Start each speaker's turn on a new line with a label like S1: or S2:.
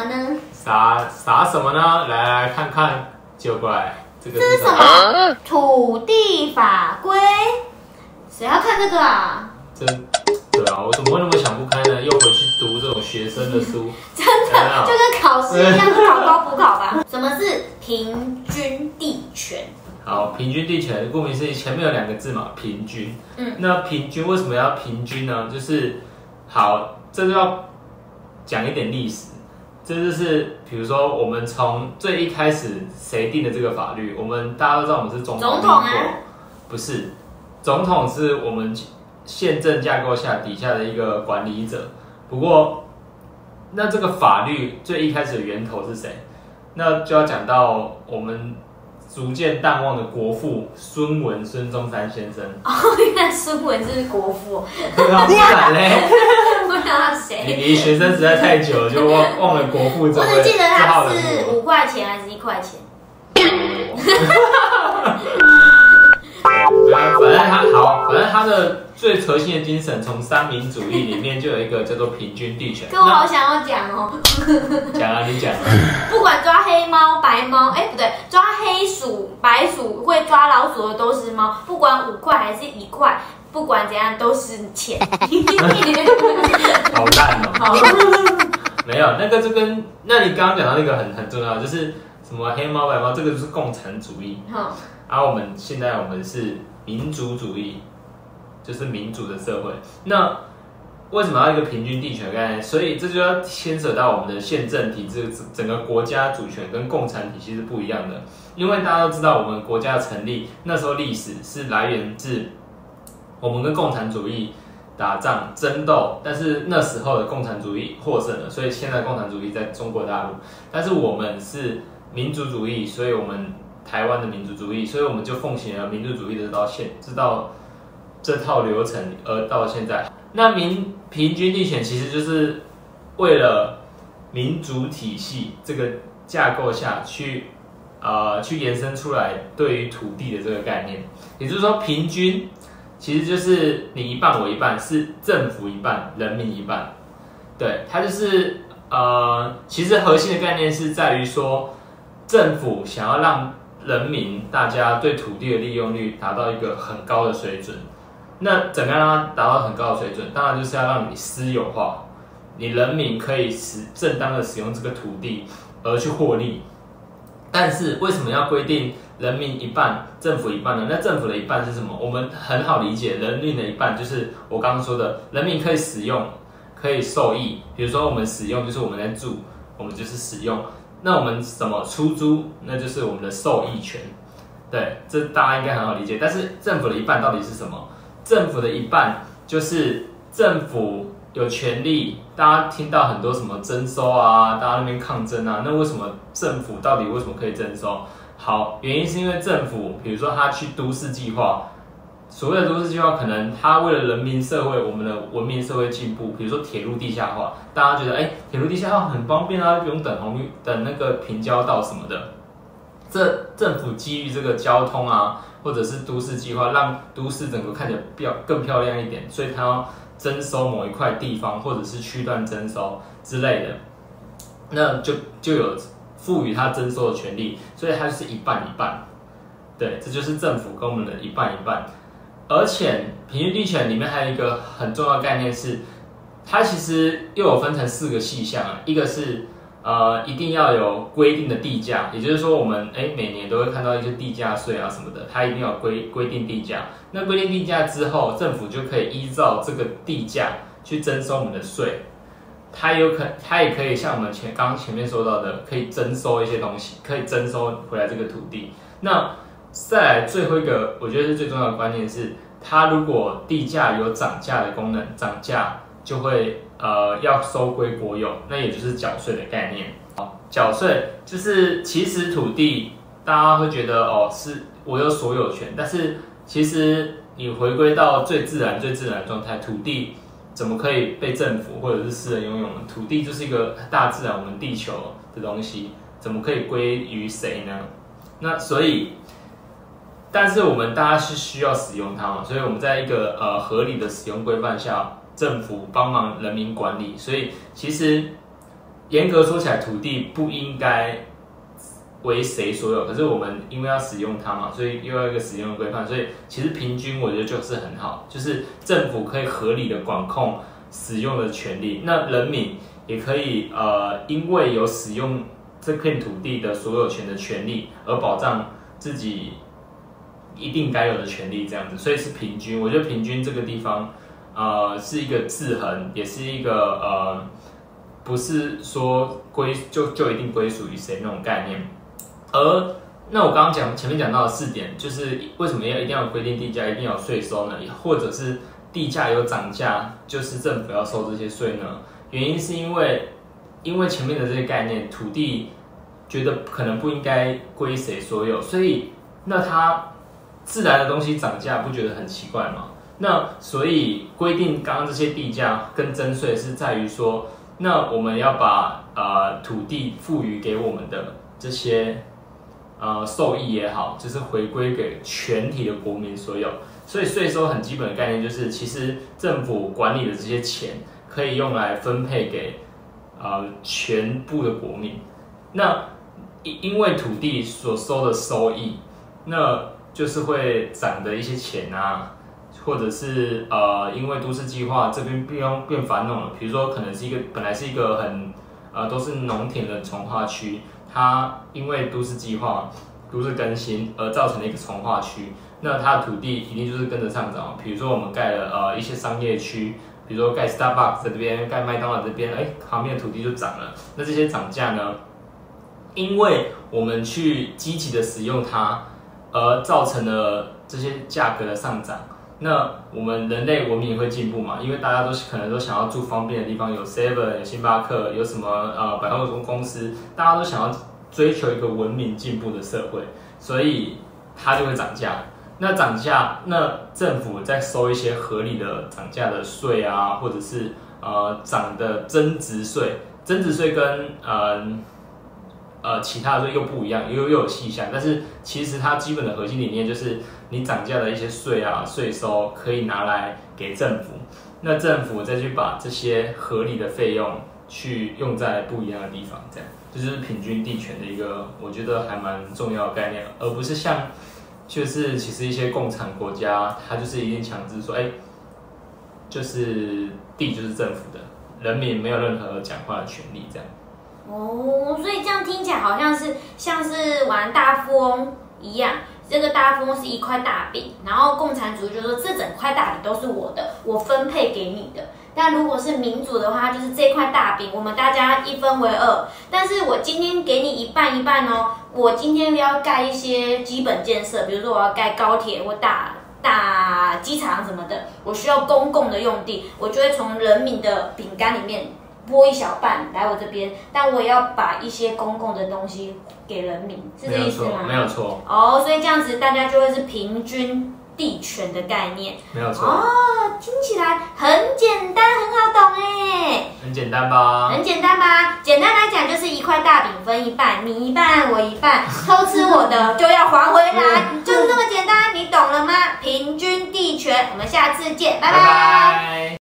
S1: 么呢？
S2: 撒撒什么呢？来来看看，就过来，这个
S1: 这是什么？土地法规？谁要看这个啊？
S2: 这对啊，我怎么会那么想不开呢？又回去读这种学生的书，
S1: 真的就跟考试一样，是考高补考吧？什么是平均地权？
S2: 好，平均地权，顾名思义，前面有两个字嘛，平均。
S1: 嗯，
S2: 那平均为什么要平均呢？就是好，这就要讲一点历史。这就是比如说，我们从最一开始谁定的这个法律？我们大家都知道，我们是总统。
S1: 总统啊？
S2: 不是，总统是我们宪政架构下底下的一个管理者。不过，那这个法律最一开始的源头是谁？那就要讲到我们。逐渐淡忘的国父孙文孙中山先生。
S1: 哦，原来孙文是国父。
S2: 不然嘞？你 离学生时代太久了，就忘忘了国父。我
S1: 只记得他是五块钱还是一块钱。
S2: 反正他好，反正他的最核心的精神，从三民主义里面就有一个叫做平均地权。
S1: 可我好想要讲哦。
S2: 讲啊，你讲。
S1: 不管抓黑猫白猫，哎，不对，抓黑鼠白鼠会抓老鼠的都是猫，不管五块还是一块，不管怎样都是钱。
S2: 好烂哦。没有，那个就跟那你刚刚讲到那个很很重要，就是什么黑猫白猫，这个就是共产主义。好。而我们现在我们是民族主义，就是民主的社会。那为什么要一个平均地权概念？所以这就要牵扯到我们的宪政体制，整个国家主权跟共产体系是不一样的。因为大家都知道，我们国家成立那时候历史是来源自我们跟共产主义打仗争斗，但是那时候的共产主义获胜了，所以现在共产主义在中国大陆。但是我们是民族主义，所以我们。台湾的民族主义，所以我们就奉行了民族主义的到现，知道这套流程，而到现在，那民平均地权其实就是为了民主体系这个架构下去，呃，去延伸出来对于土地的这个概念，也就是说，平均其实就是你一半我一半，是政府一半，人民一半，对，它就是呃，其实核心的概念是在于说，政府想要让人民大家对土地的利用率达到一个很高的水准，那怎么样让它达到很高的水准？当然就是要让你私有化，你人民可以使正当的使用这个土地而去获利。但是为什么要规定人民一半，政府一半呢？那政府的一半是什么？我们很好理解，人民的一半就是我刚刚说的，人民可以使用，可以受益。比如说我们使用，就是我们在住，我们就是使用。那我们怎么出租？那就是我们的受益权，对，这大家应该很好理解。但是政府的一半到底是什么？政府的一半就是政府有权利。大家听到很多什么征收啊，大家那边抗争啊，那为什么政府到底为什么可以征收？好，原因是因为政府，比如说他去都市计划。所谓的都市计划，可能他为了人民社会、我们的文明社会进步，比如说铁路地下化，大家觉得哎，铁路地下化很方便啊，不用等红绿、等那个平交道什么的。这政府基于这个交通啊，或者是都市计划，让都市整个看起来漂更漂亮一点，所以它要征收某一块地方，或者是区段征收之类的，那就就有赋予它征收的权利，所以它是一半一半。对，这就是政府跟我们的一半一半。而且平均地权里面还有一个很重要概念是，它其实又有分成四个细项啊。一个是呃一定要有规定的地价，也就是说我们哎每年都会看到一些地价税啊什么的，它一定要规规定地价。那规定地价之后，政府就可以依照这个地价去征收我们的税。它有可它也可以像我们前刚前面说到的，可以征收一些东西，可以征收回来这个土地。那再来最后一个，我觉得是最重要的观念是，它如果地价有涨价的功能，涨价就会呃要收归国有，那也就是缴税的概念。好，缴税就是其实土地大家会觉得哦是我有所有权，但是其实你回归到最自然、最自然的状态，土地怎么可以被政府或者是私人拥有呢？土地就是一个大自然，我们地球的东西，怎么可以归于谁呢？那所以。但是我们大家是需要使用它嘛，所以我们在一个呃合理的使用规范下，政府帮忙人民管理，所以其实严格说起来，土地不应该为谁所有，可是我们因为要使用它嘛，所以又要一个使用的规范，所以其实平均我觉得就是很好，就是政府可以合理的管控使用的权利，那人民也可以呃，因为有使用这片土地的所有权的权利而保障自己一定该有的权利，这样子，所以是平均，我觉得平均这个地方呃是一个制衡，也是一个呃。不是说归就就一定归属于谁那种概念，而那我刚刚讲前面讲到的四点，就是为什么要一定要规定地价一定要税收呢？或者是地价有涨价，就是政府要收这些税呢？原因是因为因为前面的这些概念，土地觉得可能不应该归谁所有，所以那它自然的东西涨价，不觉得很奇怪吗？那所以规定刚刚这些地价跟征税是在于说。那我们要把呃土地赋予给我们的这些呃受益也好，就是回归给全体的国民所有。所以税收很基本的概念就是，其实政府管理的这些钱可以用来分配给呃全部的国民。那因因为土地所收的收益，那就是会涨的一些钱啊。或者是呃，因为都市计划这边变变繁荣了，比如说可能是一个本来是一个很呃都是农田的从化区，它因为都市计划、都市更新而造成了一个从化区，那它的土地一定就是跟着上涨。比如说我们盖了呃一些商业区，比如说盖 Starbucks 在这边，盖麦当劳这边，哎，旁边的土地就涨了。那这些涨价呢，因为我们去积极的使用它，而造成了这些价格的上涨。那我们人类文明也会进步嘛？因为大家都可能都想要住方便的地方，有 Seven、有星巴克，有什么呃百货公公司，大家都想要追求一个文明进步的社会，所以它就会涨价。那涨价，那政府再收一些合理的涨价的税啊，或者是呃涨的增值税，增值税跟呃。呃，其他的税又不一样，又又有细项，但是其实它基本的核心理念就是，你涨价的一些税啊、税收可以拿来给政府，那政府再去把这些合理的费用去用在不一样的地方，这样这就是平均地权的一个，我觉得还蛮重要的概念，而不是像就是其实一些共产国家，它就是一定强制说，哎，就是地就是政府的，人民没有任何讲话的权利，这样。
S1: 哦，所以这样听起来好像是像是玩大富翁一样，这个大富翁是一块大饼，然后共产主义就说这整块大饼都是我的，我分配给你的。但如果是民主的话，就是这块大饼我们大家一分为二，但是我今天给你一半一半哦。我今天要盖一些基本建设，比如说我要盖高铁或大大机场什么的，我需要公共的用地，我就会从人民的饼干里面。拨一小半来我这边，但我也要把一些公共的东西给人民，是这意思吗？
S2: 没有错。
S1: 哦，所以这样子大家就会是平均地权的概念。
S2: 没有错。
S1: 哦，听起来很简单，很好懂哎。
S2: 很简单吧？
S1: 很简单吧？简单来讲就是一块大饼分一半，你一半我一半，偷吃我的就要还回来，就是这么简单，你懂了吗？平均地权，我们下次见，拜拜。